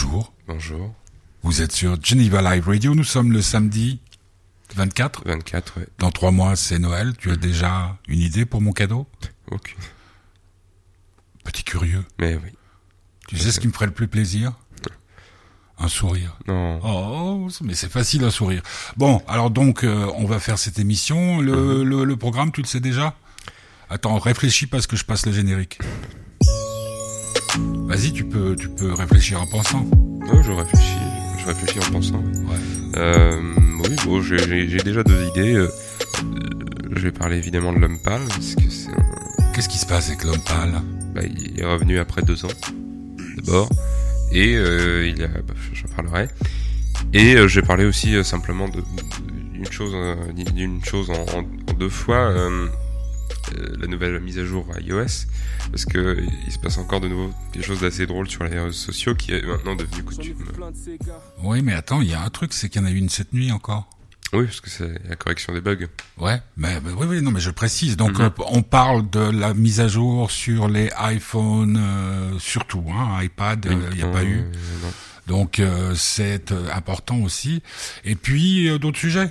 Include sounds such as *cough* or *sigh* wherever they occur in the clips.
Bonjour. Bonjour. Vous êtes sur Geneva Live Radio. Nous sommes le samedi 24. 24, ouais. Dans trois mois, c'est Noël. Tu as déjà une idée pour mon cadeau? Aucune. Petit curieux. Mais oui. Tu sais ce qui me ferait le plus plaisir? Un sourire. Non. Oh, mais c'est facile un sourire. Bon, alors donc, euh, on va faire cette émission. Le, le, le programme, tu le sais déjà? Attends, réfléchis parce que je passe le générique. Vas-y, tu peux, tu peux réfléchir en pensant. Non, je réfléchis. Je réfléchis en pensant. Ouais. Euh, oui, bon, j'ai- j'ai j'ai déjà deux idées. Euh, je vais parler évidemment de l'homme pâle, parce que c'est un- Qu'est-ce qui se passe avec l'homme pâle? Bah, il est revenu après deux ans, d'abord. Et euh, il a, bah, j'en parlerai. Et euh, je vais parler aussi euh, simplement de- d'une chose, euh, d'une chose en, en- en deux fois. Euh, la nouvelle mise à jour à iOS, parce que il se passe encore de nouveau des choses assez drôles sur les réseaux sociaux qui est maintenant devenu coutume. Oui, mais attends, il y a un truc, c'est qu'il y en a eu une cette nuit encore. Oui, parce que c'est la correction des bugs. Ouais, mais, mais oui, oui, non, mais je précise. Donc, Mhm. euh, on parle de la mise à jour sur les iPhones, euh, surtout, hein, iPad, euh, il n'y a pas eu. non. Donc, euh, c'est euh, important aussi. Et puis, euh, d'autres sujets?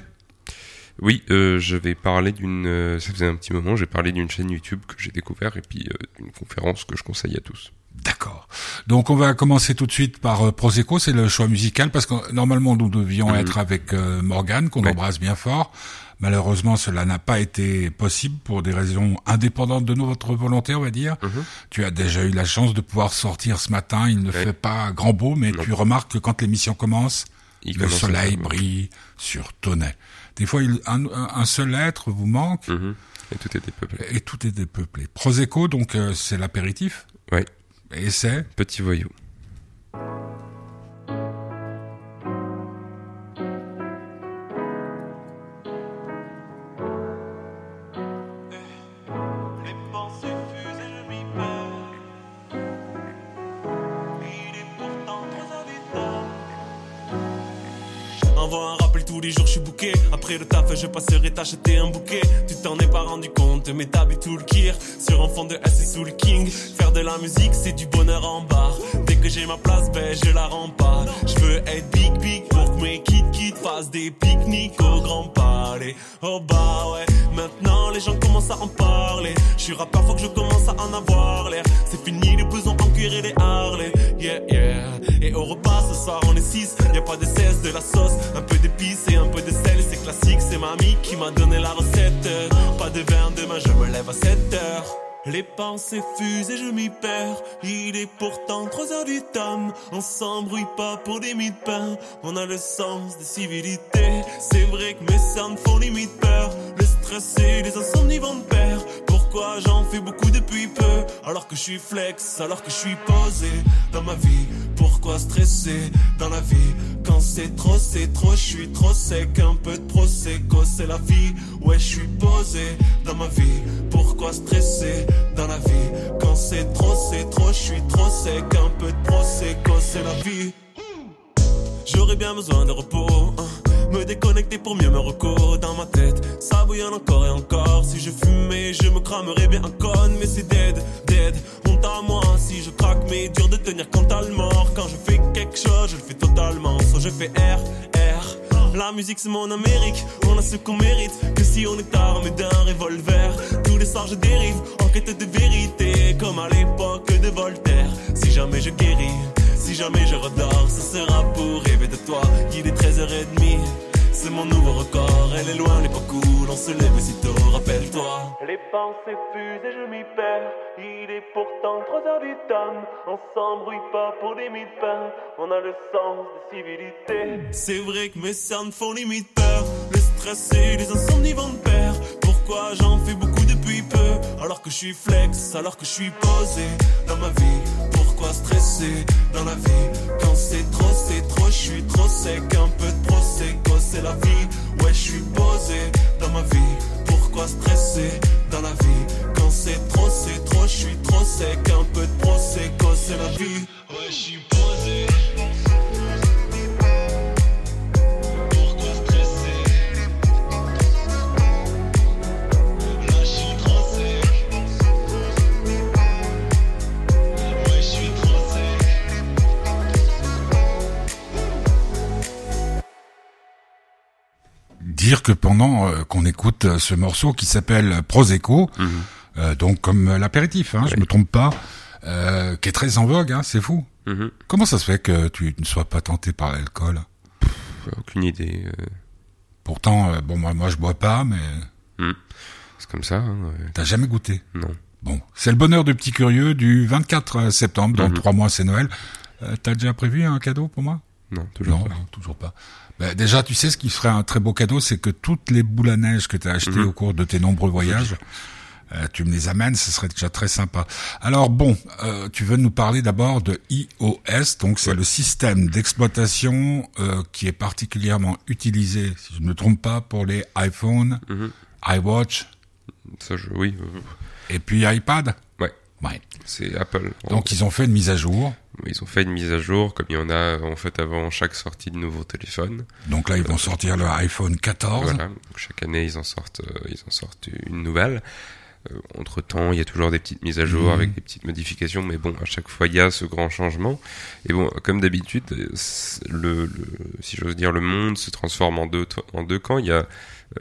Oui, euh, je vais parler d'une. euh, ça faisait un petit moment, j'ai parlé d'une chaîne YouTube que j'ai découvert et puis euh, d'une conférence que je conseille à tous. D'accord. Donc, on va commencer tout de suite par euh, Prosecco, c'est le choix musical, parce que normalement, nous devions Mhm. être avec euh, Morgane, qu'on Ouais. embrasse bien fort. Malheureusement, cela n'a pas été possible pour des raisons indépendantes de notre volonté, on va dire. Mhm. Tu as déjà eu la chance de pouvoir sortir ce matin. Il ne Ouais. fait pas grand beau, mais Non. tu remarques que quand l'émission commence, Il le commence soleil brille sur Tonnet. Des fois, il- un, seul être vous manque Mhm. Et tout était peuplé. et tout est dépeuplé. Prosecco, donc euh, c'est l'apéritif. Ouais. Et c'est Petit voyou. Les jours, je suis bouqué. Après le taf, je passerai t'acheter un bouquet. Tu t'en es pas rendu compte, mais bu tout le kir. Sur un fond de S sous le king. Faire de la musique, c'est du bonheur en barre. Que j'ai ma place, ben je la rends pas. Je veux être big, big pour que mes kids kids fassent des pique-niques au grand palais. Oh bah ouais, maintenant les gens commencent à en parler. Je suis rappeur, faut que je commence à en avoir l'air. C'est fini les besoins en cuir et les Harley. Yeah, yeah. Et au repas ce soir, on est 6. Y a pas de cesse, de la sauce, un peu d'épices et un peu de sel. C'est classique, c'est mamie qui m'a donné la recette. Pas de vin demain, je me lève à 7 heures. Les pensées fusent et je m'y perds. Il est pourtant 3 heures du tam. On s'embrouille pas pour des mille pains. On a le sens des civilités. C'est vrai que mes cernes font limite peur. Le stress et les insomnies vont de pair. Pourquoi j'en fais beaucoup depuis peu? Alors que je suis flex, alors que je suis posé dans ma vie Pourquoi stresser dans la vie Quand c'est trop, c'est trop, je suis trop sec Un peu de prosecco, c'est la vie. Ouais, je suis posé dans ma vie. Pourquoi stresser dans la vie Quand c'est trop, c'est trop, je suis trop sec Un peu de prosecco, c'est la vie. J'aurais bien besoin de repos, hein. Me déconnecter pour mieux me recours dans ma tête. Ça bouillonne encore et encore. Si je fumais, je me cramerais bien un con, mais c'est dead, dead. Honte à moi si je craque, mais dur de tenir quand t'as le mort. Quand je fais quelque chose, je le fais totalement. Soit je fais R, R. La musique c'est mon Amérique, on a ce qu'on mérite. Que si on est armé d'un revolver, tous les soirs je dérive en quête de vérité, comme à l'époque de Voltaire. Si jamais je guéris. Si jamais je redors, ce sera pour rêver de toi. Il est 13h30, c'est mon nouveau record. Elle est loin, elle est pas cool, on se lève aussitôt, rappelle-toi. Les pensées fusent et je m'y perds. Il est pourtant 3h du tam. On s'embrouille pas pour des mille pains. On a le sens de civilité. C'est vrai que mes cernes font limite peur. Le stress et les insomnies vont de pair. Pourquoi j'en fais beaucoup depuis peu? Alors que je suis flex, alors que je suis posé dans ma vie Pourquoi stresser dans la vie. Quand c'est trop, c'est trop, je suis trop sec. Un peu de prosecco, c'est la vie. Ouais, je suis posé dans ma vie. Pourquoi stresser dans la vie? Quand c'est trop, c'est trop, je suis trop sec. Un peu de prosecco, c'est la vie. Ouais, je suis dire que pendant euh, qu'on écoute euh, ce morceau qui s'appelle Prosecco, Mhm. euh, donc comme l'apéritif, hein, je Ouais. me trompe pas, euh, qui est très en vogue, hein, c'est fou. Mhm. Comment ça se fait que tu ne sois pas tenté par l'alcool? Aucune idée. euh, Pourtant, bon, moi, moi, je bois pas, mais c'est comme ça. Hein, ouais. t'as jamais goûté? Non. Bon, c'est le bonheur du petit curieux du 24 septembre, dans Mhm. trois mois, c'est Noël. T'as déjà prévu un cadeau pour moi? Non, toujours Non, pas. non, toujours pas. Ben, déjà, tu sais, ce qui serait un très beau cadeau, c'est que toutes les boules à neige que tu as achetées Mhm. au cours de tes nombreux voyages, euh, tu me les amènes, ce serait déjà très sympa. Alors bon, euh, tu veux nous parler d'abord de iOS, donc c'est Ouais. le système d'exploitation euh, qui est particulièrement utilisé, si je ne me trompe pas, pour les iPhone, Mhm. iWatch Ça, je, oui, et puis iPad. Ouais. C'est Apple. Donc ils ont fait une mise à jour. Ils ont fait une mise à jour, comme il y en a en fait avant chaque sortie de nouveau téléphone. Donc là, ils vont sortir le iPhone 14. Voilà. Donc, chaque année, ils en sortent, euh, ils en sortent une nouvelle. entre temps, il y a toujours des petites mises à jour Mhm. avec des petites modifications, mais bon, à chaque fois, il y a ce grand changement. Et bon, comme d'habitude, euh, le, le- si j'ose dire, le monde se transforme en deux, en deux camps. Il y a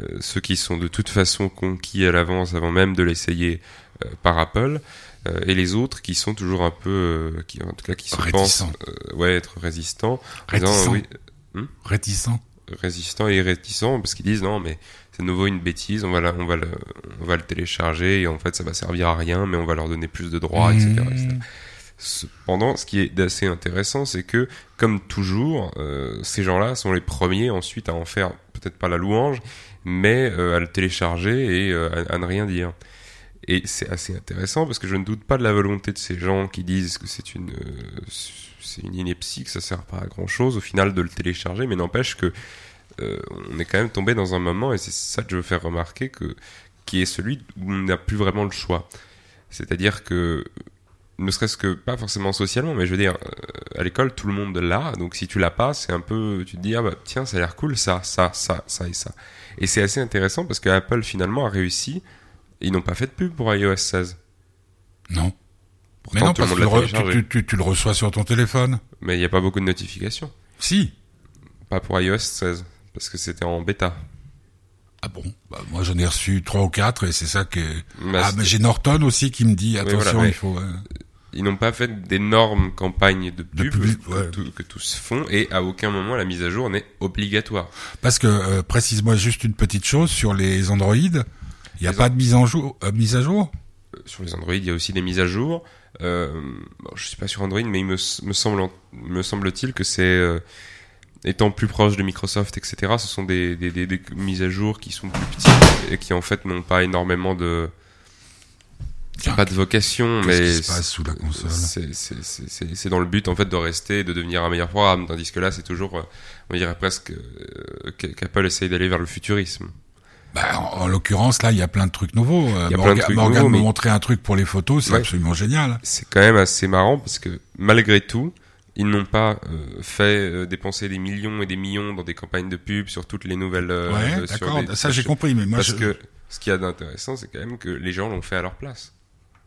euh, ceux qui sont de toute façon conquis à l'avance avant même de l'essayer euh, par Apple, euh, et les autres qui sont toujours un peu, euh, qui en tout cas qui se Réticents. pensent, euh, ouais, être résistants, Réticents. oui, Réticent. résistants et réticents parce qu'ils disent non mais c'est de nouveau une bêtise on va la- on va le on va le télécharger et en fait ça va servir à rien mais on va leur donner plus de droits etc., etc. Mmh. Cependant, ce qui est assez intéressant, c'est que, comme toujours, euh, ces gens-là sont les premiers ensuite à en faire peut-être pas la louange, mais euh, à le télécharger et euh, à, à ne rien dire. Et c'est assez intéressant parce que je ne doute pas de la volonté de ces gens qui disent que c'est une euh, une ineptie, que ça sert pas à grand chose au final de le télécharger, mais n'empêche que euh, on est quand même tombé dans un moment et c'est ça que je veux faire remarquer que qui est celui où on n'a plus vraiment le choix. C'est-à-dire que ne serait-ce que pas forcément socialement, mais je veux dire, euh, à l'école, tout le monde l'a, donc si tu l'as pas, c'est un peu, tu te dis, ah bah tiens, ça a l'air cool, ça, ça, ça, ça et ça. Et c'est assez intéressant parce que Apple finalement a réussi, ils n'ont pas fait de pub pour iOS 16. Non. Pourtant, Mais non, parce que tu le, l'a re- téléchargé. tu, tu- tu le reçois sur ton téléphone. Mais il n'y a pas beaucoup de notifications. Si. Pas pour iOS 16, parce que c'était en bêta. Ah bon? Bah, Moi, j'en ai reçu trois ou quatre et c'est ça que... Mais ah, mais j'ai Norton aussi qui me dit, attention, voilà, il faut... euh, Ils n'ont pas fait d'énormes campagnes de De pub, pub, que, ouais. tout- que tous font, et à aucun moment la mise à jour n'est obligatoire. Parce que, euh, précise-moi juste une petite chose, sur les Android, il n'y a Les pas de mise, en jour, euh, mise à jour? Euh, Sur les Android, il y a aussi des mises à jour. Euh, bon, je suis pas sur Android, mais il me, me semble, me semble-t-il que c'est euh, étant plus proche de Microsoft, etc. Ce sont des, des, des, des mises à jour qui sont plus petites et qui en fait n'ont pas énormément de Tiens, pas de vocation, Qu'est-ce mais qui se passe sous la console? c'est dans le but en fait de rester et de devenir un meilleur programme, tandis que là c'est toujours, on dirait presque euh, qu- qu'Apple essaye d'aller vers le futurisme. Bah, en, en l'occurrence, là, il y a plein de trucs nouveaux. Euh, Il y a plein de Morgan, trucs Morgan nouveaux, me mais- montrait un truc pour les photos, c'est Ouais. absolument génial. c'est quand même assez marrant parce que malgré tout, ils n'ont pas euh, fait euh, dépenser des millions et des millions dans des campagnes de pub sur toutes les nouvelles. euh, ouais, euh, d'accord, ça j'ai compris, mais moi Parce je... que ce qu'il y a d'intéressant, c'est quand même que les gens l'ont fait à leur place.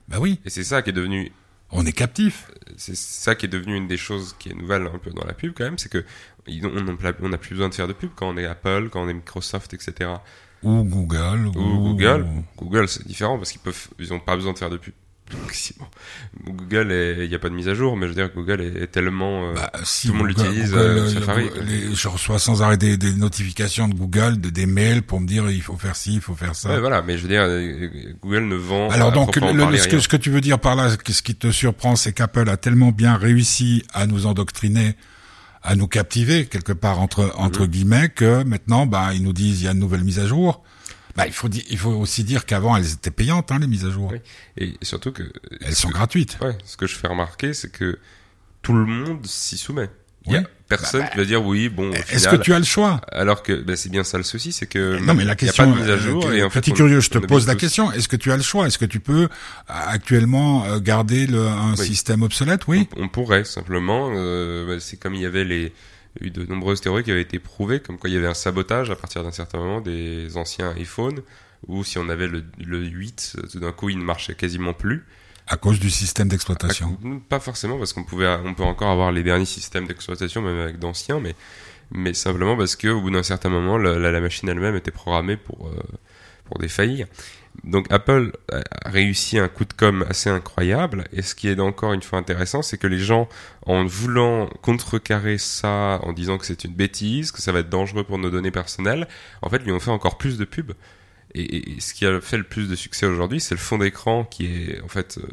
Bah oui, Et c'est ça qui est devenu, on est captif. c'est ça qui est devenu une des choses qui est nouvelle un peu dans la pub quand même, c'est que on n'a plus besoin de faire de pub quand on est Apple, quand on est Microsoft, etc. Ou Google. Ou Google. Google, c'est différent parce qu'ils peuvent, ils ont pas besoin de faire de pub. *laughs* Google, il n'y a pas de mise à jour, mais je veux dire, Google est, est tellement. euh, Bah, si, Tout le monde l'utilise, euh, Safari, les- je reçois sans arrêt des, des notifications de Google, de- des mails pour me dire il faut faire ci, il faut faire ça. ouais, voilà, mais je veux dire, euh, Google ne vend. Alors donc, le- ce, que, ce que tu veux dire par là, ce qui te surprend, c'est qu'Apple a tellement bien réussi à nous endoctriner, à nous captiver quelque part entre entre Mhm. guillemets, que maintenant, bah, ils nous disent il y a une nouvelle mise à jour. Bah, il faut il faut aussi dire qu'avant elles étaient payantes, hein, les mises à jour. Oui. Et surtout que. Elles sont que- gratuites. Ouais, ce que je fais remarquer, c'est que tout le monde s'y soumet. Il y a personne qui va dire oui, bon. au Est-ce que tu as le choix Alors que ben, c'est bien ça le souci, c'est que Non, mais la il y a question, pas de mise à euh, jour que- et en fait, petit on- curieux, je te pose la tous- question. Est-ce que tu as le choix? Est-ce que tu peux euh, actuellement euh, garder le, un Oui. système obsolète? Oui. On, on pourrait simplement, euh, bah, c'est comme il y avait les eu de nombreuses théories qui avaient été prouvées, comme quoi il y avait un sabotage à partir d'un certain moment des anciens iPhones, ou si on avait le, le 8, tout d'un coup il ne marchait quasiment plus. À cause du système d'exploitation. Pas forcément parce qu'on pouvait, on peut encore avoir les derniers systèmes d'exploitation même avec d'anciens, mais mais simplement parce que au bout d'un certain moment, la machine elle-même était programmée pour euh, pour défaillir. Donc Apple a réussi un coup de com assez incroyable. Et ce qui est encore une fois intéressant, c'est que les gens, en voulant contrecarrer ça, en disant que c'est une bêtise, que ça va être dangereux pour nos données personnelles, en fait, lui ont fait encore plus de pubs. Et, et- ce qui a fait le plus de succès aujourd'hui, c'est le fond d'écran qui est en fait euh,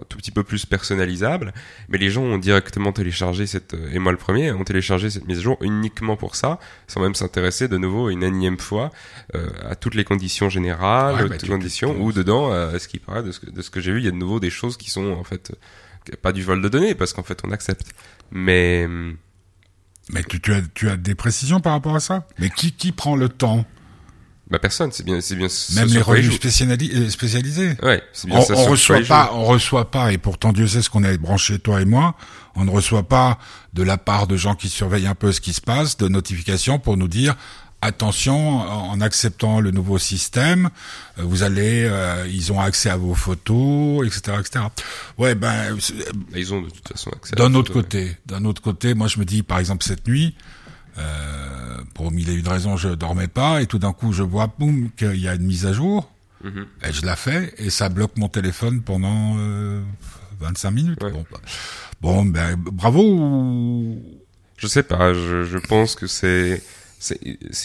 un tout petit peu plus personnalisable. Mais les gens ont directement téléchargé cette, euh, et moi le premier, ont téléchargé cette mise à jour uniquement pour ça, sans même s'intéresser de nouveau une énième fois euh, à toutes les conditions générales, Ouais, bah, toutes tu- conditions, où dedans, euh, ce qui paraît, de ce que, de ce que j'ai vu, il y a de nouveau des choses qui sont en fait euh, pas du vol de données, parce qu'en fait on accepte. Mais hum, Mais tu, tu as, tu as des précisions par rapport à ça? Mais qui, qui prend le temps? Bah personne, c'est bien, c'est bien. Même les revues euh, spécialisées Ouais, c'est bien on, ça. on reçoit pas, on reçoit pas, et pourtant Dieu sait ce qu'on est branché toi et moi. On ne reçoit pas de la part de gens qui surveillent un peu ce qui se passe, de notifications pour nous dire attention, en acceptant le nouveau système, euh, vous allez, euh, ils ont accès à vos photos, etc., etc. Ouais, ben. Bah, Ils ont de toute façon accès. d'un autre côté, d'un autre côté, moi je me dis, par exemple cette nuit, euh, pour mille et une raisons, je dormais pas, et tout d'un coup je vois, boum, qu'il y a une mise à jour. Mhm. Et je la fais et ça bloque mon téléphone pendant euh, 25 minutes. Ouais. Bon, bah, bon, ben bravo. Je sais pas, je, je pense que c'est,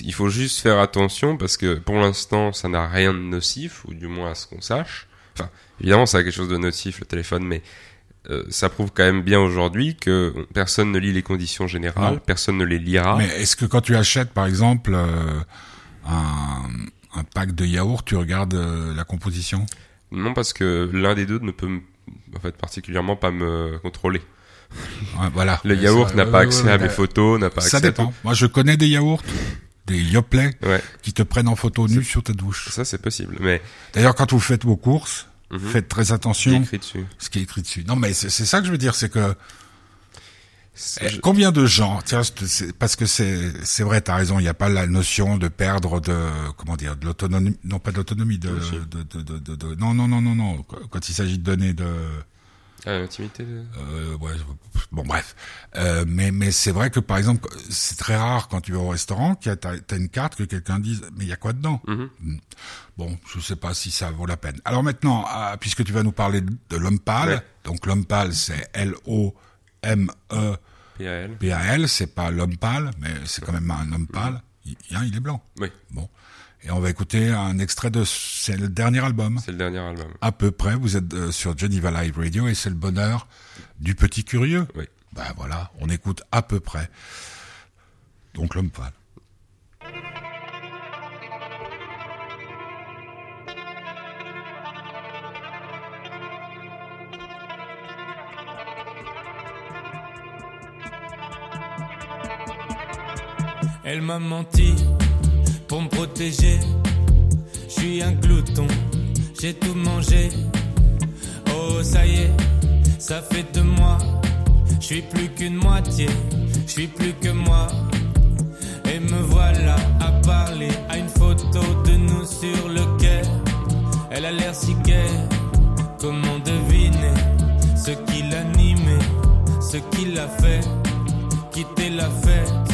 il faut juste faire attention parce que pour l'instant, ça n'a rien de nocif, ou du moins à ce qu'on sache. Enfin, évidemment, ça a quelque chose de nocif, le téléphone, mais euh, ça prouve quand même bien aujourd'hui que personne ne lit les conditions générales, Non. personne ne les lira. Mais est-ce que quand tu achètes, par exemple, euh, un, un pack de yaourt, tu regardes euh, la composition? Non, parce que l'un des deux ne peut, en fait, particulièrement pas me contrôler. Ouais, Voilà. *laughs* Le Mais yaourt ça- n'a pas accès à mes photos, n'a pas Ça accès à dépend. Moi, je connais des yaourts, des Yoplait. Ouais, qui te prennent en photo nue sur ta douche. ça c'est possible, mais D'ailleurs, quand vous faites vos courses, mhm, faites très il est attention écrit dessus? ce qui est écrit dessus. Non, mais c'est c'est ça que je veux dire, c'est que Eh, je- Combien de gens, tiens, parce que c'est c'est vrai, t'as raison, il n'y a pas la notion de perdre de comment dire de l'autonomie, non pas d'autonomie, de, Oui. de, de, de, de- de- non non non non non, quand il s'agit de donner de Ah, l'intimité. de- euh, ouais, bon bref, euh, mais mais c'est vrai que par exemple c'est très rare quand tu vas au restaurant qu'il y a t'as t'as une carte que quelqu'un dise mais il y a quoi dedans Mhm. Bon, je sais pas si ça vaut la peine. Alors maintenant, ah, puisque tu vas nous parler de l'homme pâle, Ouais. donc l'homme pâle c'est L O M E PAL. PAL, c'est pas l'homme pâle, mais c'est quand même un homme pâle. Il, hein, il est blanc. Oui, Bon. Et on va écouter un extrait de, c'est le dernier album. c'est le dernier album. À peu près, vous êtes euh, sur Geneva Live Radio et c'est le bonheur du petit curieux. Oui. Ben voilà, on écoute à peu près. Donc l'homme pâle. Elle m'a menti pour me protéger. Je suis un glouton, j'ai tout mangé. Oh, ça y est, ça fait de moi. Je suis plus qu'une moitié, je suis plus que moi. Et me voilà à parler à une photo de nous sur le quai. Elle a l'air si gaie, comment deviner ce qui l'animait, ce qui l'a fait? Quitter la fête.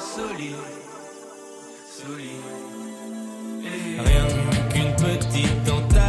Solide. Solide. Rien qu'une petite entaille.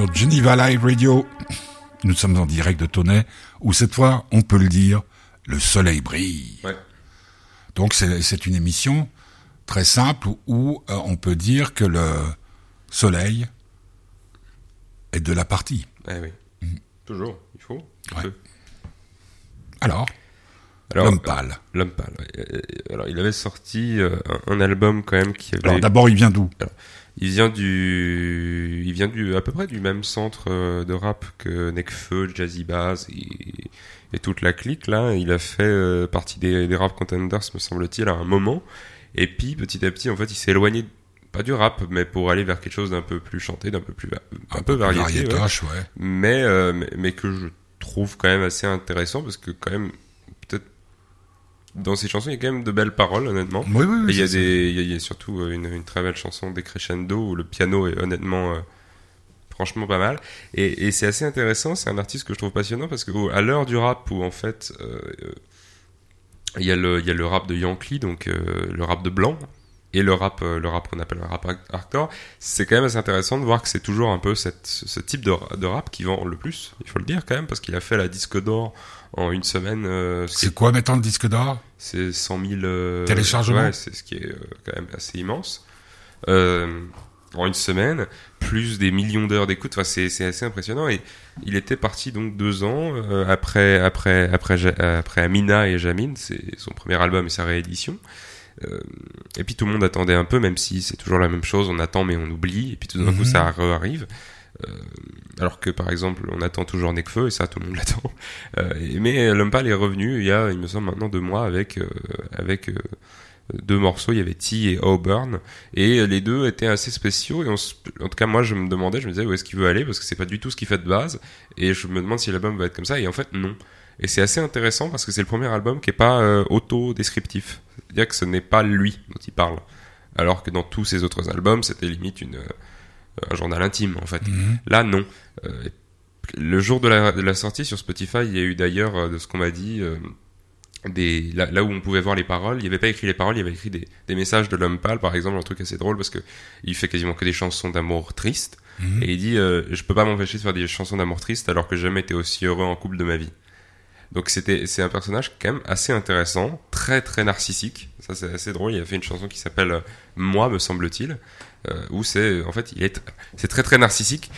Sur Geneva Live Radio. Nous sommes en direct de Tonnet, où cette fois, on peut le dire, le soleil brille. Ouais. Donc c'est une émission très simple où euh, on peut dire que le soleil est de la partie. Eh oui. Mm. Toujours, il faut. Ouais. Alors, l'homme pâle. L'homme pâle. ouais. Euh, Alors, il avait sorti euh, un, un album quand même qui avait. Alors d'abord, il vient d'où? Il vient du, il vient du à peu près du même centre euh, de rap que Nekfeu, Jazzy Bass et, et toute la clique là. Il a fait euh, partie des, des rap contenders, me semble-t-il, à un moment. Et puis petit à petit, en fait, il s'est éloigné pas du rap, mais pour aller vers quelque chose d'un peu plus chanté, d'un peu plus va- un, peu variété. ouais. mais, euh, mais mais que je trouve quand même assez intéressant parce que quand même dans ces chansons il y a quand même de belles paroles honnêtement Oui, oui, oui. et il y a c'est- des il y a- il y, a surtout euh, une, une très belle chanson des crescendo où le piano est honnêtement euh, franchement pas mal et, et c'est assez intéressant c'est un artiste que je trouve passionnant parce que au- à l'heure du rap où en fait euh, il y a le il y a le rap de Yankee donc le rap de blanc et le rap le rap qu'on appelle un rap har- hardcore c'est quand même assez intéressant de voir que c'est toujours un peu cette, ce type de, de rap qui vend le plus il faut le dire quand même parce qu'il a fait la disque d'or en une semaine euh, ce C'est quoi maintenant le disque d'or? c'est 100 000 euh, Téléchargements ouais, c'est ce qui est euh, quand même assez immense. Euh, en une semaine, plus des millions d'heures d'écoute. Enfin, c'est c'est assez impressionnant. Et il était parti donc deux ans euh, après après après après Amina et Jamine, c'est son premier album et sa réédition. Euh, et puis tout le monde attendait un peu, même si c'est toujours la même chose. On attend mais on oublie. Et puis tout d'un coup Mhm. ça arrive. Alors que par exemple on attend toujours Nekfeu et ça tout le monde *laughs* l'attend. Euh, mais Lumpal est revenu il y a il me semble maintenant deux mois avec euh, avec euh, deux morceaux, il y avait T et Auburn, et les deux étaient assez spéciaux, et en tout cas moi je me demandais, je me disais où est-ce qu'il veut aller, parce que c'est pas du tout ce qu'il fait de base, et je me demande si l'album va être comme ça, et en fait non. Et c'est assez intéressant parce que c'est le premier album qui est pas euh, auto-descriptif, c'est-à-dire que ce n'est pas lui dont il parle, alors que dans tous ses autres albums c'était limite une, euh, un journal intime en fait. Mhm. Là non. Euh, le jour de la, de la sortie sur Spotify, il y a eu d'ailleurs, euh, de ce qu'on m'a dit, euh, des, là, là où on pouvait voir les paroles, il n'y avait pas écrit les paroles, il y avait écrit des, des messages de l'homme pâle, par exemple, un truc assez drôle parce que il fait quasiment que des chansons d'amour tristes. Mhm. Et il dit, euh, je peux pas m'empêcher de faire des chansons d'amour tristes alors que j'ai jamais été aussi heureux en couple de ma vie. Donc c'était, c'est un personnage quand même assez intéressant, très très narcissique. Ça c'est assez drôle. Il a fait une chanson qui s'appelle Moi, me semble-t-il, où c'est, en fait, il est, c'est très très narcissique.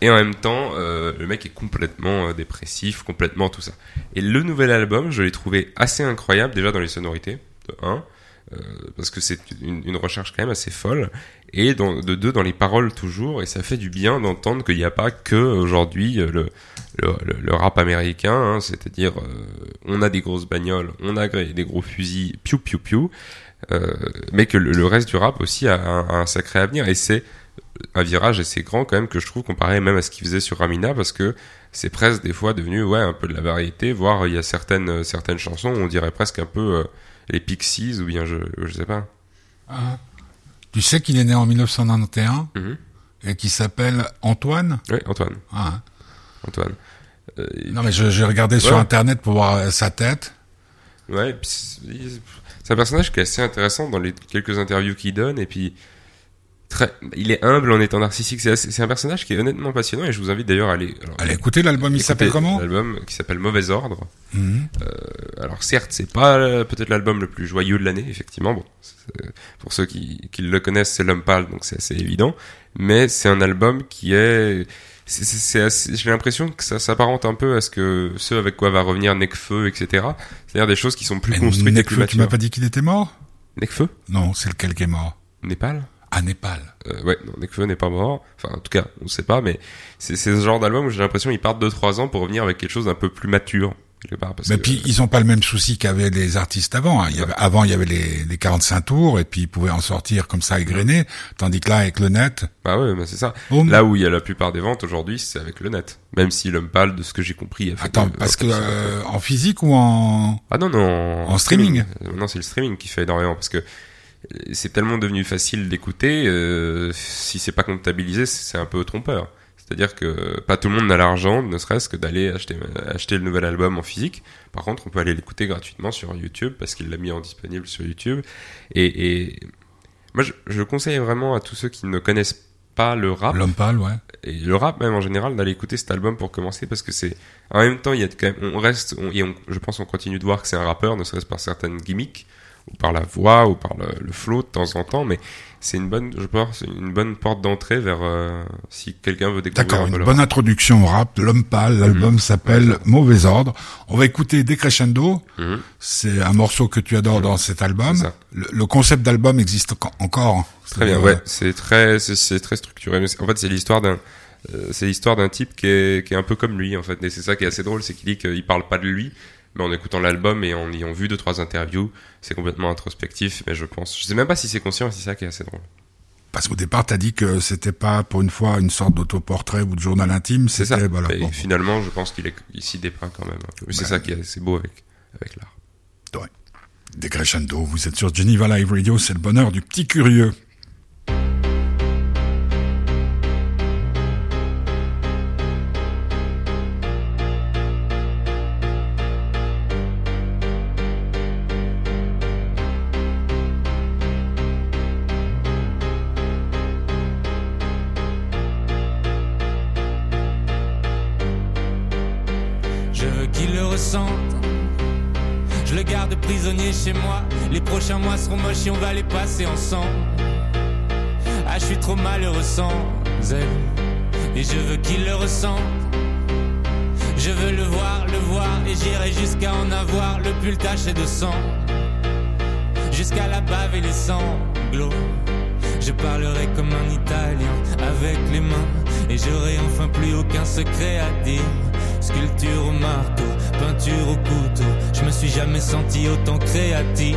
Et en même temps, euh, le mec est complètement euh, dépressif, complètement tout ça. Et le nouvel album, je l'ai trouvé assez incroyable déjà dans les sonorités, de 1, parce que c'est une, une recherche quand même assez folle, et dans, de 2 dans les paroles toujours, et ça fait du bien d'entendre qu'il n'y a pas que aujourd'hui euh, le, le, rap américain, hein, c'est-à-dire euh, on a des grosses bagnoles, on a des gros fusils, piou piou piou, euh, mais que le, reste du rap aussi a un, sacré avenir, et c'est un virage assez grand quand même que je trouve comparé même à ce qu'il faisait sur Ramina parce que c'est presque des fois devenu ouais un peu de la variété voire il y a certaines euh, certaines chansons on dirait presque un peu euh, les Pixies ou bien je je sais pas Ah. Tu sais qu'il est né en 1991 Mhm. et qu'il s'appelle Antoine ouais Antoine Ah, hein. Antoine Euh, Non mais j'ai regardé sur internet pour voir euh, sa tête. Ouais, c'est un personnage qui est assez intéressant dans les quelques interviews qu'il donne, et puis très, il est humble en étant narcissique. C'est, un personnage qui est honnêtement passionnant et je vous invite d'ailleurs à aller. alors, Allez, écoutez l'album, il s'appelle comment? L'album qui s'appelle Mauvais Ordre. Mhm. Alors certes, c'est pas euh, peut-être l'album le plus joyeux de l'année, effectivement. Bon, pour ceux qui, qui le connaissent, c'est l'homme pâle, donc c'est assez évident. Mais c'est un album qui est, j'ai l'impression que ça s'apparente un peu à ce que ce avec quoi va revenir Necfeu, etc. C'est-à-dire des choses qui sont plus Mais construites Nekfeu, tu m'as pas dit qu'il était mort? Necfeu, Non, c'est lequel qui est mort? Népal? À Népal. Euh, ouais, non, Nekfeu n'est pas mort. Enfin, en tout cas, on sait pas, mais c'est, ce genre d'album où j'ai l'impression qu'ils partent 2-3 ans pour revenir avec quelque chose d'un peu plus mature. quelque part, parce Mais que- puis ils ont pas le même souci qu'avaient les artistes avant. hein. Il y avait, avant il y avait les, les 45 tours et puis ils pouvaient en sortir comme ça égrenés, tandis que là avec le net, Bah ouais, bah c'est ça. boum. Là où il y a la plupart des ventes aujourd'hui, c'est avec le net. Même si l'homme pâle, de ce que j'ai compris, a fait Attends, que- parce que euh, euh, en physique ou en ah non non en streaming. Euh, Non, c'est le streaming qui fait énormément parce que euh, c'est tellement devenu facile d'écouter. euh, si c'est pas comptabilisé, c'est un peu trompeur. C'est-à-dire que pas tout le monde n'a l'argent, ne serait-ce que d'aller acheter acheter le nouvel album en physique. Par contre, on peut aller l'écouter gratuitement sur YouTube parce qu'il l'a mis en disponible sur YouTube. Et, et moi, je, je conseille vraiment à tous ceux qui ne connaissent pas le rap l'homme pâle, ouais. et le rap même en général d'aller écouter cet album pour commencer parce que c'est en même temps il y a quand même on reste on- et on, je pense on continue de voir que c'est un rappeur ne serait-ce par certaines gimmicks ou par la voix ou par le, le flow de temps en temps mais c'est une bonne je pense une bonne porte d'entrée vers euh, si quelqu'un veut découvrir D'accord, une bonne introduction au rap. L'homme pâle, l'album s'appelle Mauvais ordre. On va écouter Decrescendo. Mhm. C'est un morceau que tu adores dans cet album. Le, le concept d'album existe enco- encore. très bien C'est-à-dire, ouais c'est très c'est- très structuré en fait c'est l'histoire d'un euh, c'est l'histoire d'un type qui est, qui est un peu comme lui en fait et c'est ça qui est assez drôle c'est qu'il dit qu'il parle pas de lui mais en écoutant l'album et en ayant vu deux trois interviews c'est complètement introspectif mais je pense je sais même pas si c'est conscient c'est ça qui est assez drôle Parce qu'au départ, t'as dit que c'était pas pour une fois une sorte d'autoportrait ou de journal intime. c'est ça C'était voilà. et bon, finalement je pense qu'il s'y dépeint quand même c'est ça qui est assez beau avec avec l'art ouais. Decrescendo. Vous êtes sur Geneva Live Radio. C'est le bonheur du petit curieux. On va les passer ensemble. Ah, je suis trop malheureux sans elle. Et je veux qu'il le ressente. Je veux le voir, le voir. Et j'irai jusqu'à en avoir le pull taché de sang. Jusqu'à la bave et les sanglots. Je parlerai comme un Italien avec les mains et j'aurai enfin plus aucun secret à dire. Sculpture au marteau, peinture au couteau, je me suis jamais senti autant créatif.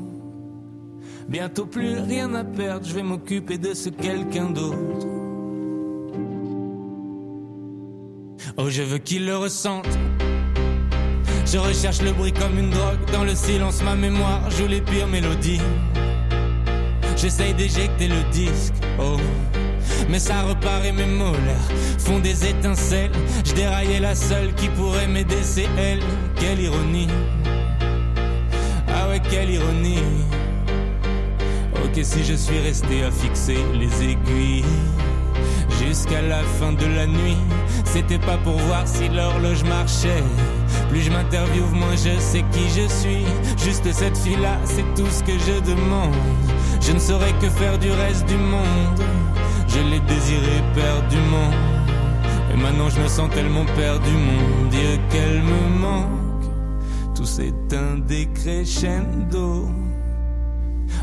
Bientôt plus rien à perdre, je vais m'occuper de ce quelqu'un d'autre. Oh, je veux qu'il le ressente. Je recherche le bruit comme une drogue. Dans le silence, ma mémoire joue les pires mélodies. J'essaye d'éjecter le disque, oh. Mais ça repart et mes molaires font des étincelles. Je déraillais la seule qui pourrait m'aider, c'est elle. Quelle ironie. Ah ouais, quelle ironie. Ok, si je suis resté à fixer les aiguilles jusqu'à la fin de la nuit, c'était pas pour voir si l'horloge marchait. Plus je m'interviewe, moins je sais qui je suis. Juste cette fille-là, c'est tout ce que je demande. Je ne saurais que faire du reste du monde. Je l'ai désiré perdument. Et maintenant je me sens tellement perdu, mon Dieu, qu'elle me manque. Tout s'éteint des crescendo.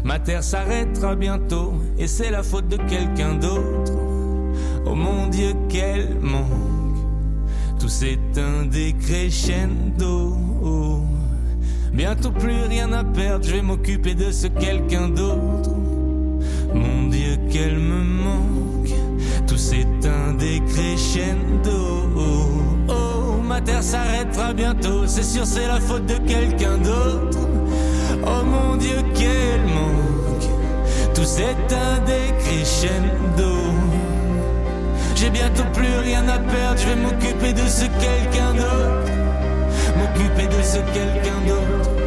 Ma terre s'arrêtera bientôt, et c'est la faute de quelqu'un d'autre. Oh mon Dieu, quel manque. Tout s'éteint des crescendo. Bientôt plus rien à perdre, je vais m'occuper de ce quelqu'un d'autre. Mon Dieu, qu'elle me manque. Tout s'éteint des crescendo. Oh, ma terre s'arrêtera bientôt, c'est sûr c'est la faute de quelqu'un d'autre. Oh mon Dieu, quel manque, tout des crescendo. J'ai bientôt plus rien à perdre, je vais m'occuper de ce quelqu'un d'autre. M'occuper de ce quelqu'un d'autre.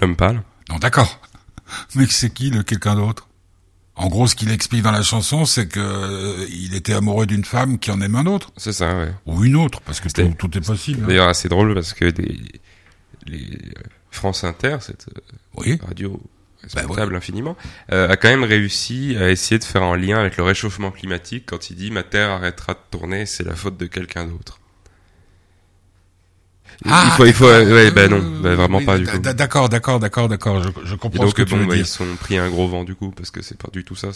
L'homme pâle. Non, d'accord. Mais c'est qui le quelqu'un d'autre? En gros, ce qu'il explique dans la chanson, c'est que euh, il était amoureux d'une femme qui en aime un autre. C'est ça, ouais. Ou une autre, parce que tout, est possible. hein. D'ailleurs, assez drôle parce que des, les euh, France Inter, cette euh, Oui. radio Bah respectable infiniment, euh, a quand même réussi à essayer de faire un lien avec le réchauffement climatique quand il dit ma Terre arrêtera de tourner, c'est la faute de quelqu'un d'autre. Il faut, il faut, ouais, bah non, bah vraiment oui, pas du coup. d- D'accord, d'accord, d'accord, d'accord. Je, je comprends ce donc que tu veux bah, dire. ils sont pris un gros vent du coup parce que c'est pas du tout ça.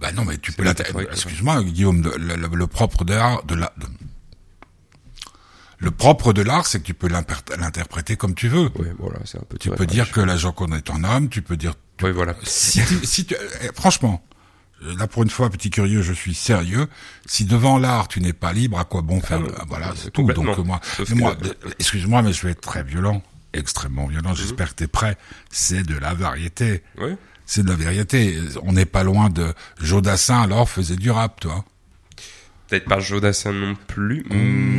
Bah non, mais tu peux la Excuse-moi, Guillaume, le, le- le propre de l'art, de la, de- le propre de l'art, c'est que tu peux l'interpréter comme tu veux. Ouais, voilà, c'est un peu. Tu peux dire que la Joconde est un homme, tu peux dire. Oui, voilà. Si tu, si tu- *laughs* franchement, là pour une fois, petit curieux, je suis sérieux. Si devant l'art tu n'es pas libre, à quoi bon faire le- voilà, euh, c'est tout. Donc euh, moi, euh, excuse-moi, mais je vais être très violent, extrêmement violent. J'espère que t'es prêt. C'est de la variété. Ouais. C'est de la vérité. On n'est pas loin de Jodassin. Alors faisait du rap, toi. Peut-être pas Jodassin non plus, On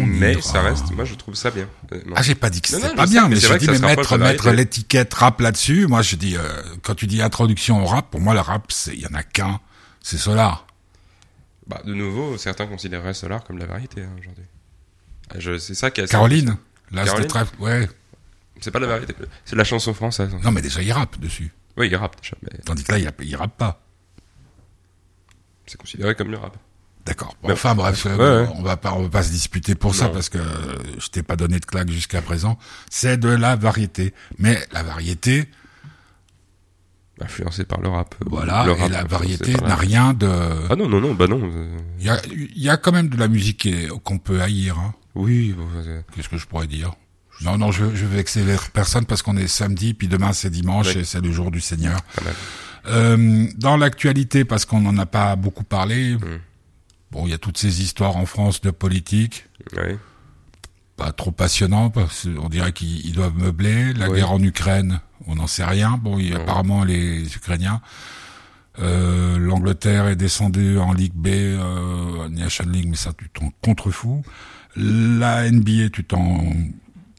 mais ira. ça reste. Moi, je trouve ça bien. honnêtement. Ah, j'ai pas dit que c'était pas je bien, sais, mais dit que mais mettre mettre l'étiquette rap là-dessus. Moi, je dis euh, quand tu dis introduction au rap, pour moi le rap, c'est il y en a qu'un, c'est Solar. Bah, de nouveau, certains considéreraient Solar comme la variété hein, aujourd'hui. Ah, C'est ça qui est assez- Caroline, là Caroline très, ouais. C'est pas la variété, c'est de la chanson française. hein. Non, mais déjà il rappe dessus. Oui, il rappe déjà, mais Tandis que là, il, rappe- il rappe pas. c'est considéré comme le rap. D'accord. Bon, enfin bref, euh, Ouais, on va pas on va pas se disputer pour ça parce que je t'ai pas donné de claque jusqu'à présent. C'est de la variété, mais la variété, Influencé par le rap. voilà, le et la variété n'a rien de. Ah non, non, non, bah non. Il y a, y a quand même de la musique qu'on peut haïr. Hein. Oui, euh, Qu'est-ce que je pourrais dire? Non, non, je, je vais vexer personne parce qu'on est samedi, puis demain c'est dimanche Ouais. et c'est le jour du Seigneur. Euh, dans l'actualité, parce qu'on n'en a pas beaucoup parlé, Mm. bon, il y a toutes ces histoires en France de politique, Ouais. Pas trop passionnant, parce qu'on dirait qu'ils ils doivent meubler. La Oui. guerre en Ukraine, on n'en sait rien. Bon, il y a Non. apparemment les Ukrainiens. Euh, L'Angleterre est descendue en Ligue B, euh, Nation League, mais ça tu t'en contrefous. La NBA, tu t'en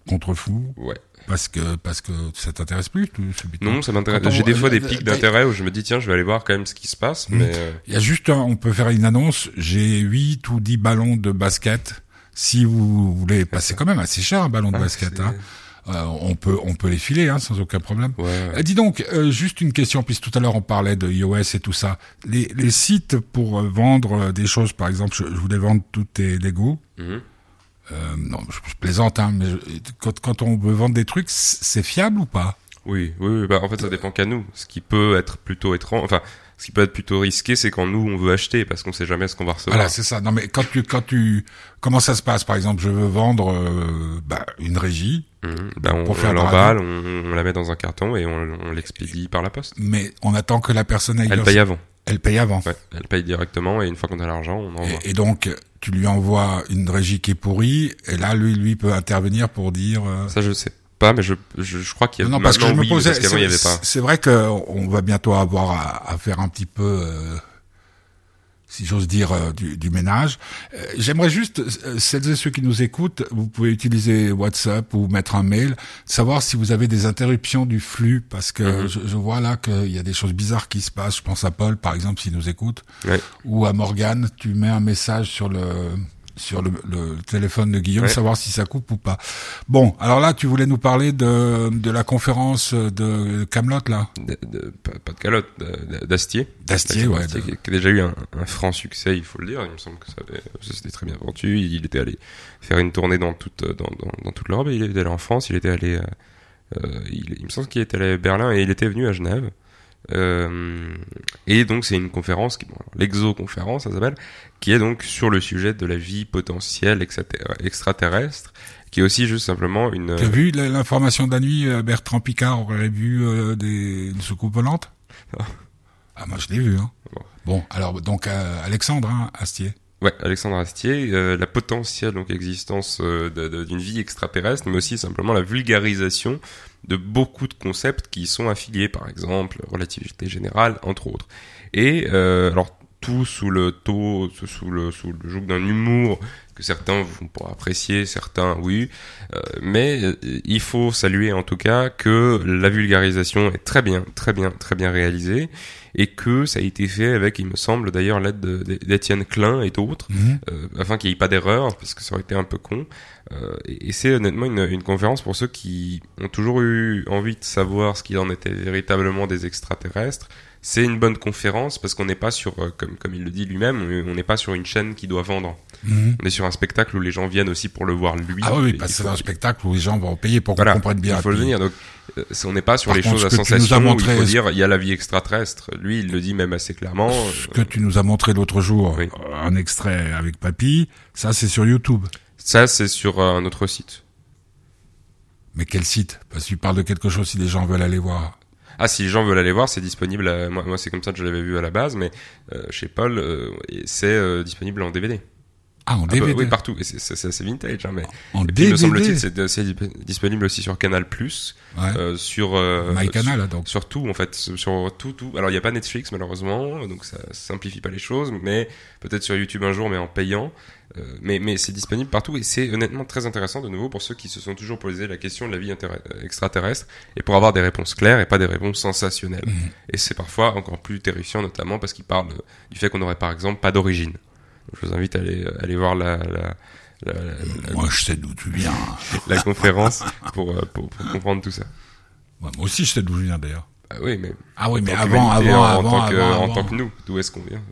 contrefous Ouais. parce que parce que ça t'intéresse plus tout. Non, ça m'intéresse. J'ai des fois des pics d'intérêt où je me dis tiens, je vais aller voir quand même ce qui se passe, mais euh, Il y a juste un, on peut faire une annonce. J'ai 8 ou 10 ballons de basket. Si vous voulez passer quand même assez cher un ballon de ah, basket, hein. Euh, on peut on peut les filer hein, sans aucun problème. Ouais, ouais. Euh, dis donc, euh, juste une question, puisque tout à l'heure on parlait de iOS et tout ça. Les, les sites pour euh, vendre euh, des choses, par exemple, je, je voulais vendre tous tes Lego. Euh, non, je, je plaisante, hein, mais je- quand, quand on veut vendre des trucs, c'est fiable ou pas? Oui, oui, oui, bah en fait ça dépend qu'à nous. Ce qui peut être plutôt étrange, enfin, ce qui peut être plutôt risqué, c'est quand nous on veut acheter parce qu'on sait jamais ce qu'on va recevoir. Voilà, c'est ça. Non, mais quand tu, quand tu, comment ça se passe? Par exemple, je veux vendre euh, bah, une régie, Mhm. Bah, on, on l'emballe, on, on la met dans un carton et on, on l'expédie par la poste. mais on attend que la personne aille Elle paye avant. Elle paye avant. Ouais, elle paye directement et une fois qu'on a l'argent, on envoie. Et, et donc, tu lui envoies une régie qui est pourrie, et là, lui, lui peut intervenir pour dire. euh, Ça je sais pas, mais je, je, je crois qu'il y a Non, parce que je me oui, posais. il y avait c'est- pas. C'est vrai que on va bientôt avoir à, à faire un petit peu, euh, si j'ose dire, euh, du, du ménage. Euh, J'aimerais juste, celles et ceux qui nous écoutent, vous pouvez utiliser WhatsApp ou mettre un mail, savoir si vous avez des interruptions du flux, parce que Mhm. je, je vois là qu'il y a des choses bizarres qui se passent. Je pense à Paul, par exemple, s'il nous écoute, Ouais. ou à Morgane. Tu mets un message sur le sur le, le téléphone de Guillaume, savoir si ça coupe ou pas. Bon, alors là, tu voulais nous parler de, de la conférence de Camelot là? De, de, pas, de calotte, d'Astier. D'Astier, ouais. Qui, qui, a déjà eu un, un, franc succès, il faut le dire. Il me semble que ça, ça s'était très bien vendu. Il était allé faire une tournée dans toute dans, dans, dans toute l'Europe. Il était allé en France, il était allé, euh, il, il, me semble qu'il était allé à Berlin et il était venu à Genève. Euh, et donc c'est une conférence, bon, l'exoconférence, ça s'appelle, qui est donc sur le sujet de la vie potentielle extraterrestre, qui est aussi juste simplement une. T'as vu l'information de la nuit euh, Bertrand Picard aurait vu euh, des une soucoupe volante? Ah moi je l'ai vu. Hein. Bon. bon. alors donc euh, Alexandre hein, Astier. Ouais, Alexandre Astier, euh, la potentielle donc existence euh, d'une vie extraterrestre, mais aussi simplement la vulgarisation de beaucoup de concepts qui sont affiliés, par exemple, relativité générale, entre autres. Et euh, alors tout sous le taux, sous le sous le joug d'un humour que certains vont apprécier, certains oui, euh, mais euh, il faut saluer en tout cas que la vulgarisation est très bien, très bien, très bien réalisée et que ça a été fait avec, il me semble d'ailleurs, l'aide d'Étienne Klein et d'autres, mmh. euh, afin qu'il n'y ait pas d'erreur, parce que ça aurait été un peu con. Euh, et, et c'est honnêtement une, une, conférence pour ceux qui ont toujours eu envie de savoir ce qu'il en était véritablement des extraterrestres. C'est une bonne conférence parce qu'on n'est pas sur, euh, comme, comme il le dit lui-même, on n'est pas sur une chaîne qui doit vendre. Mmh. On est sur un spectacle où les gens viennent aussi pour le voir lui. Ah oui, parce que c'est un spectacle où les gens vont payer pour voilà, qu'on comprenne bien. Il faut le venir. Donc, euh, on n'est pas sur Par les contre, choses à sensation montré, où il faut dire il y a la vie extraterrestre. Lui, il le dit même assez clairement. Ce que tu nous as montré l'autre jour, oui. un extrait avec Papy, ça c'est sur YouTube. Ça c'est sur un autre site. Mais quel site? Parce que tu parles de quelque chose si les gens veulent aller voir. Ah, si les gens veulent aller voir, c'est disponible. À... Moi, moi c'est comme ça que je l'avais vu à la base, mais euh, chez Paul, euh, c'est euh, disponible en DVD. Ah, en DVD. Ah, bah, oui, partout. Et c'est assez vintage, hein, mais. En et DVD. me semble-t-il, c'est disponible aussi sur Canal Plus, ouais. euh, sur. Euh, MyCanal, sur, donc. Sur tout, en fait, sur tout, tout. Alors, il n'y a pas Netflix malheureusement, donc ça simplifie pas les choses, mais peut-être sur YouTube un jour, mais en payant. Euh, mais mais c'est disponible partout et c'est honnêtement très intéressant de nouveau pour ceux qui se sont toujours posé la question de la vie extraterrestre et pour avoir des réponses claires et pas des réponses sensationnelles. Mmh. Et c'est parfois encore plus terrifiant, notamment parce qu'il parle du fait qu'on n'aurait par exemple pas d'origine. Je vous invite à aller, à aller voir la, la, la, la moi, je sais d'où tu viens. la conférence pour, euh, pour, pour, comprendre tout ça. Ouais, moi aussi, je sais d'où je viens d'ailleurs. Ah oui, mais. Ah oui, mais avant, avant, en, avant, tant que, avant, en avant. tant que nous, d'où est-ce qu'on vient?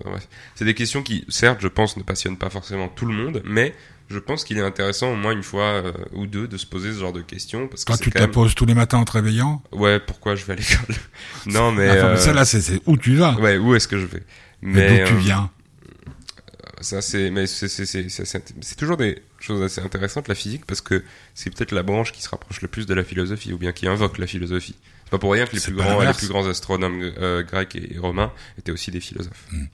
C'est des questions qui, certes, je pense, ne passionnent pas forcément tout le monde, mais je pense qu'il est intéressant au moins une fois euh, ou deux de se poser ce genre de questions. Parce que Quand tu te la même... poses tous les matins en te réveillant? Ouais, pourquoi je vais à l'école? *laughs* Non, mais. Enfin, euh... celle-là, c'est où tu vas? Ouais, où est-ce que je vais? Mais, d'où tu viens? Ça c'est mais c'est toujours des choses assez intéressantes la physique parce que c'est peut-être la branche qui se rapproche le plus de la philosophie ou bien qui invoque la philosophie c'est pas pour rien que les plus grands les plus grands astronomes euh, grecs et romains étaient aussi des philosophes mmh.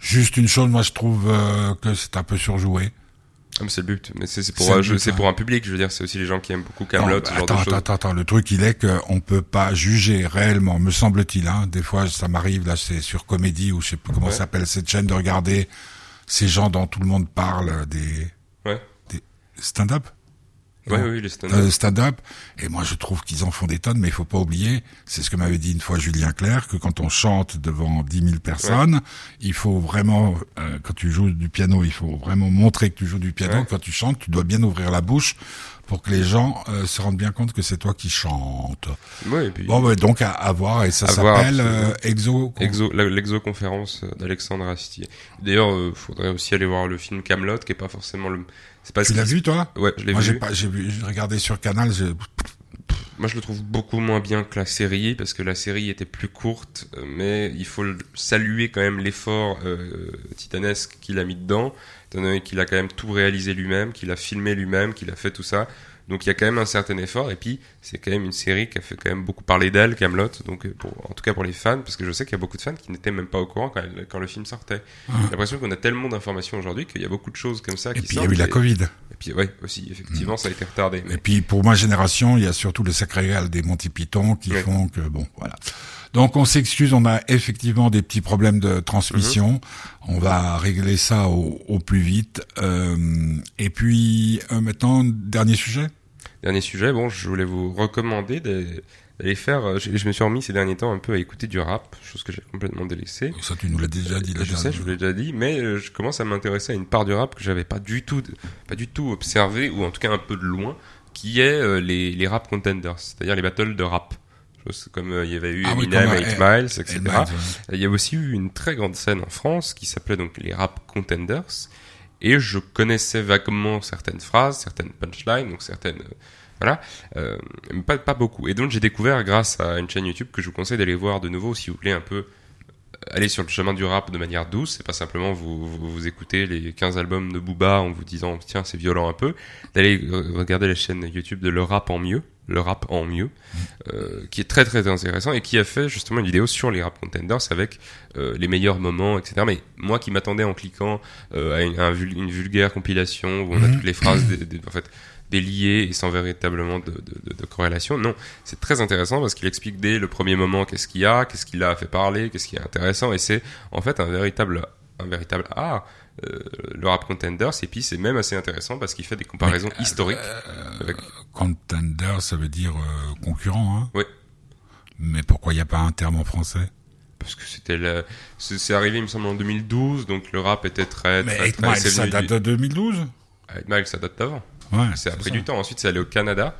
juste une chose moi je trouve euh, que c'est un peu surjoué ah, c'est le but, mais c'est pour, c'est pour un public. Je veux dire, c'est aussi les gens qui aiment beaucoup Camelot. Bah, attends, attends, attends, attends. Le truc, il est qu'on peut pas juger réellement, me semble-t-il. Hein, des fois, ça m'arrive. Là, c'est sur Comédie ou je sais plus comment ouais. s'appelle cette chaîne de regarder ces gens dont tout le monde parle des, ouais. des stand-up? Oui, oui, les stand-up. Euh, stand-up. Et moi, je trouve qu'ils en font des tonnes, mais il faut pas oublier, c'est ce que m'avait dit une fois Julien Clerc, que quand on chante devant 10 000 personnes, ouais. il faut vraiment, euh, quand tu joues du piano, il faut vraiment montrer que tu joues du piano. Ouais. Quand tu chantes, tu dois bien ouvrir la bouche pour que les gens euh, se rendent bien compte que c'est toi qui chantes. Ouais, et puis... Bon, bah, donc à, à, voir, et ça s'appelle euh, Exo. Exo l'exo-conférence d'Alexandre Astier. D'ailleurs, il faudrait aussi aller voir le film Camelot, qui est pas forcément le pas tu l'as vu toi? Ouais, je l'ai vu. Moi j'ai pas, j'ai vu, j'ai regardé sur Canal. Moi je le trouve beaucoup moins bien que la série parce que la série était plus courte, mais il faut saluer quand même l'effort euh, titanesque qu'il a mis dedans, étant donné qu'il a quand même tout réalisé lui-même, qu'il a filmé lui-même, qu'il a fait tout ça. Donc il y a quand même un certain effort et puis c'est quand même une série qui a fait quand même beaucoup parler d'elle, Camelot. Donc pour, en tout cas pour les fans, parce que je sais qu'il y a beaucoup de fans qui n'étaient même pas au courant quand, elle, quand le film sortait. Ah. J'ai l'impression qu'on a tellement d'informations aujourd'hui qu'il y a beaucoup de choses comme ça. Et qui puis il y a eu la et, Covid. Et puis ouais aussi effectivement mmh. ça a été retardé. Mais... Et puis pour ma génération, il y a surtout le sacré réal des Monty Python qui ouais. font que bon voilà. Donc on s'excuse, on a effectivement des petits problèmes de transmission. Mmh. On va régler ça au, au plus vite. Euh, et puis euh, maintenant, dernier sujet. Dernier sujet, bon, je voulais vous recommander d'aller faire. euh, Je, je me suis remis ces derniers temps un peu à écouter du rap, chose que j'ai complètement délaissée. Ça, tu nous l'as déjà dit. Je sais, je vous l'ai déjà dit, mais je commence à m'intéresser à une part du rap que j'avais pas du tout, pas du tout observé ou en tout cas un peu de loin, qui est les, les rap contenders, c'est-à-dire les battles de rap. Comme euh, il y avait eu Ah oui, Eminem, comme, 8 euh, Miles, etc. Et Miles, ouais. Il y a aussi eu une très grande scène en France qui s'appelait donc les Rap Contenders. Et je connaissais vaguement certaines phrases, certaines punchlines, donc certaines. euh, voilà, euh, mais pas, pas beaucoup. Et donc j'ai découvert grâce à une chaîne YouTube que je vous conseille d'aller voir de nouveau si vous voulez un peu aller sur le chemin du rap de manière douce. C'est pas simplement vous, vous, vous écouter les 15 albums de Booba en vous disant tiens c'est violent un peu. D'aller regarder la chaîne YouTube de Le Rap en mieux. Le rap en mieux, euh, qui est très très intéressant et qui a fait justement une vidéo sur les rap contenders avec euh, les meilleurs moments, etc. Mais moi qui m'attendais en cliquant euh, à une, un vul- une vulgaire compilation où on a Mhm. toutes les phrases *coughs* des, des- en fait déliées et sans véritablement de, de, de- de corrélation, non, c'est très intéressant parce qu'il explique dès le premier moment qu'est-ce qu'il y a, qu'est-ce qu'il a fait parler, qu'est-ce qui est intéressant et c'est en fait un véritable un véritable ah euh, le rap contenders et puis c'est même assez intéressant parce qu'il fait des comparaisons historiques avec Contender, ça veut dire euh, concurrent, hein? Oui. Mais pourquoi il n'y a pas un terme en français? Parce que c'était le- c'est arrivé il me semble en 2012 donc le rap était très Mais très, 8 très ça date de 2012 Eight Mile, ça date d'avant Ouais, c'est après ça. du temps ensuite c'est allé au Canada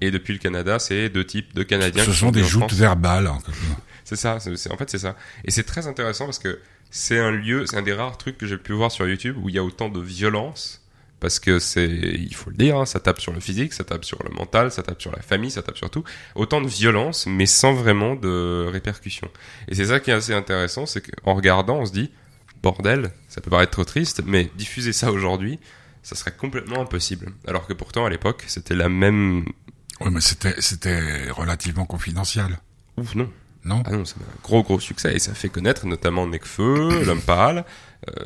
et depuis le Canada c'est deux types de Canadiens Ce qui sont des joutes verbales. en quelque sorte. C'est ça, en fait c'est ça. Et c'est très intéressant parce que c'est un lieu, c'est un des rares trucs que j'ai pu voir sur YouTube où il y a autant de violence. Parce que c'est, il faut le dire, hein, ça tape sur le physique, ça tape sur le mental, ça tape sur la famille, ça tape sur tout. Autant de violence, mais sans vraiment de répercussions. Et c'est ça qui est assez intéressant, c'est qu'en regardant, on se dit, bordel, ça peut paraître trop triste, mais diffuser ça aujourd'hui, ça serait complètement impossible. Alors que pourtant, à l'époque, c'était la même... Oui, mais c'était, c'était relativement confidentiel. Ouf, non. Non. Ah non, c'est un gros gros succès. Et ça fait connaître notamment Necfeu, *coughs* L'Homme Pâle,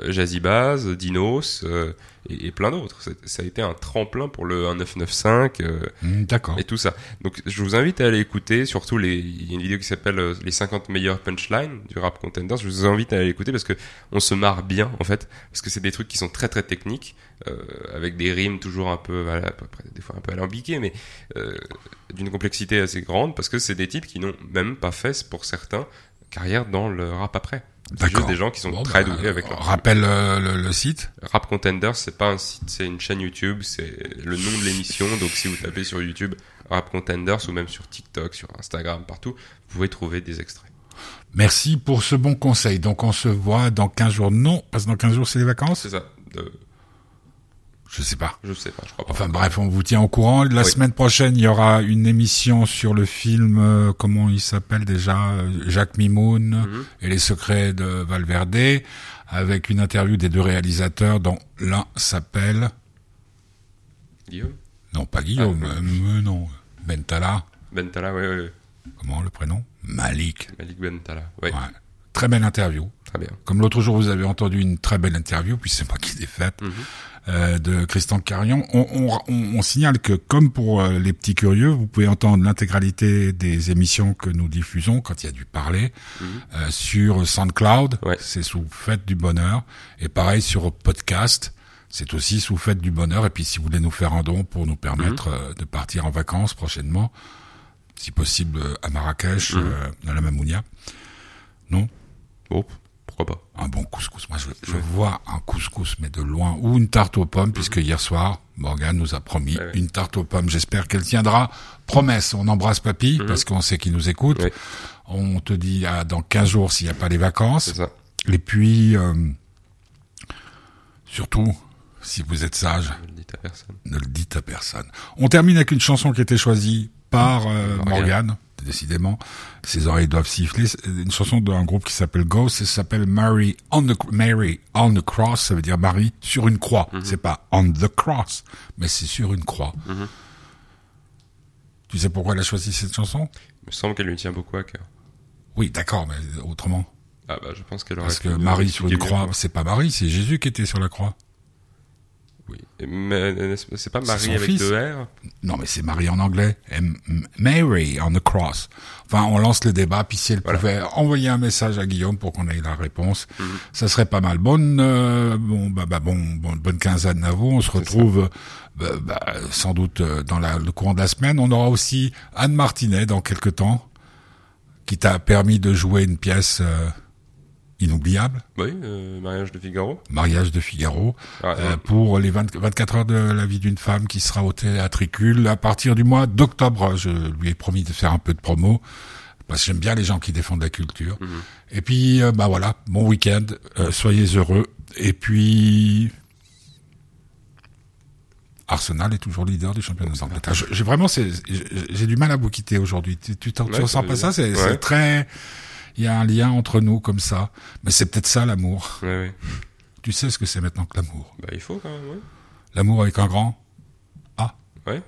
Jazzy Baz, Dinos euh, et, et plein d'autres. Ça a été un tremplin pour le 1995 euh, D'accord. et tout ça. Donc je vous invite à aller écouter, surtout les, il y a une vidéo qui s'appelle euh, les 50 meilleurs punchlines du rap contenders. Je vous invite à aller écouter parce que on se marre bien en fait, parce que c'est des trucs qui sont très très techniques, euh, avec des rimes toujours un peu, voilà, des fois un peu alambiquées, mais euh, d'une complexité assez grande parce que c'est des types qui n'ont même pas fait pour certains carrière dans le rap après. C'est D'accord. juste des gens qui sont Bon, très bah, doués avec leur Rappelle euh, le, le site. Rap Contenders, c'est pas un site, c'est une chaîne YouTube, c'est le nom de l'émission. Donc si vous tapez sur YouTube Rap Contenders ou même sur TikTok, sur Instagram, partout, vous pouvez trouver des extraits. Merci pour ce bon conseil. Donc on se voit dans 15 jours. Non, parce que dans 15 jours c'est les vacances? C'est ça. De- Je sais pas. je sais pas, je crois pas. Enfin bref, on vous tient au courant. La Oui. semaine prochaine, il y aura une émission sur le film, euh, comment il s'appelle déjà, euh, Jacques Mimoun Mhm. et les secrets de Valverde, avec une interview des deux réalisateurs dont l'un s'appelle, Guillaume? Non pas Guillaume, Ah, euh, non, Bentala, Bentala, ouais, ouais. comment le prénom? Malik. Malik Bentala, Ouais. Très belle interview. très bien. Comme l'autre jour, vous avez entendu une très belle interview, puis c'est moi qui l'ai faite, Mhm. Euh, de Christian Carion. On, on, on- on signale que, comme pour euh, les petits curieux, vous pouvez entendre l'intégralité des émissions que nous diffusons quand il y a du parler Mhm. euh, sur SoundCloud. Ouais. C'est sous Fête du Bonheur. Et pareil sur podcast. C'est aussi sous Fête du Bonheur. Et puis, si vous voulez nous faire un don pour nous permettre Mhm. euh, de partir en vacances prochainement, si possible euh, à Marrakech, Mhm. euh, dans la Mamounia. Non? Bon, pourquoi pas. un bon couscous. Moi, je, je vois un couscous, mais de loin, ou une tarte aux pommes, puisque hier soir, Morgane nous a promis Mhm. Ouais, ouais. une tarte aux pommes. J'espère qu'elle tiendra. Promesse, on embrasse Papy, Mhm. parce qu'on sait qu'il nous écoute. On te dit à dans 15 jours s'il n'y a pas les vacances. Ça. Et puis, euh, surtout, si vous êtes sage, Je le dis à personne. ne le dites à personne. On termine avec une chanson qui a été choisie par euh, Morgane. Décidément. Ses oreilles doivent siffler. C'est Une chanson d'un groupe qui s'appelle Ghost, ça s'appelle Mary on the Mary on the cross, ça veut dire Marie sur une croix. C'est pas on the cross, mais c'est sur une croix. Mhm. Tu sais pourquoi elle a choisi cette chanson? Il me semble qu'elle lui tient beaucoup à cœur. Oui, d'accord, mais autrement. Ah bah je pense qu'elle aurait Parce que Marie sur une croix, c'est pas Marie, c'est Jésus qui était sur la croix. Oui. C'est pas Marie avec fils. deux R Non, mais c'est Marie en anglais. Mary on the cross. Enfin, on lance le débat, puis si elle Voilà. pouvait envoyer un message à Guillaume pour qu'on ait la réponse, Mhm. ça serait pas mal. Bonne, euh, bon, bah, bah, bon, bon, bonne quinzaine à vous. On se retrouve, bah, bah, sans doute euh, dans la, le courant de la semaine. On aura aussi Anne Martinet dans quelques temps, qui t'a permis de jouer une pièce euh, inoubliable, Oui, euh, mariage de Figaro. Mariage de Figaro. Ah, Euh, pour les 20 24 heures de la vie d'une femme qui sera au théâtricule à partir du mois d'octobre. Je lui ai promis de faire un peu de promo parce que j'aime bien les gens qui défendent la culture. Mhm. Et puis, euh, bah voilà, bon week-end, euh, soyez heureux. Et puis, Arsenal est toujours leader du championnat d'Angleterre. J'ai vraiment, j'ai du mal à vous quitter aujourd'hui. Tu, tu, t'en- tu Ouais, ressens pas ça C'est dire. c'est Ouais. très, il y a un lien entre nous comme ça. Mais c'est peut-être ça l'amour. ouais, ouais. Tu sais ce que c'est maintenant que l'amour? Bah, il faut quand même, ouais. L'amour avec un grand Ouais.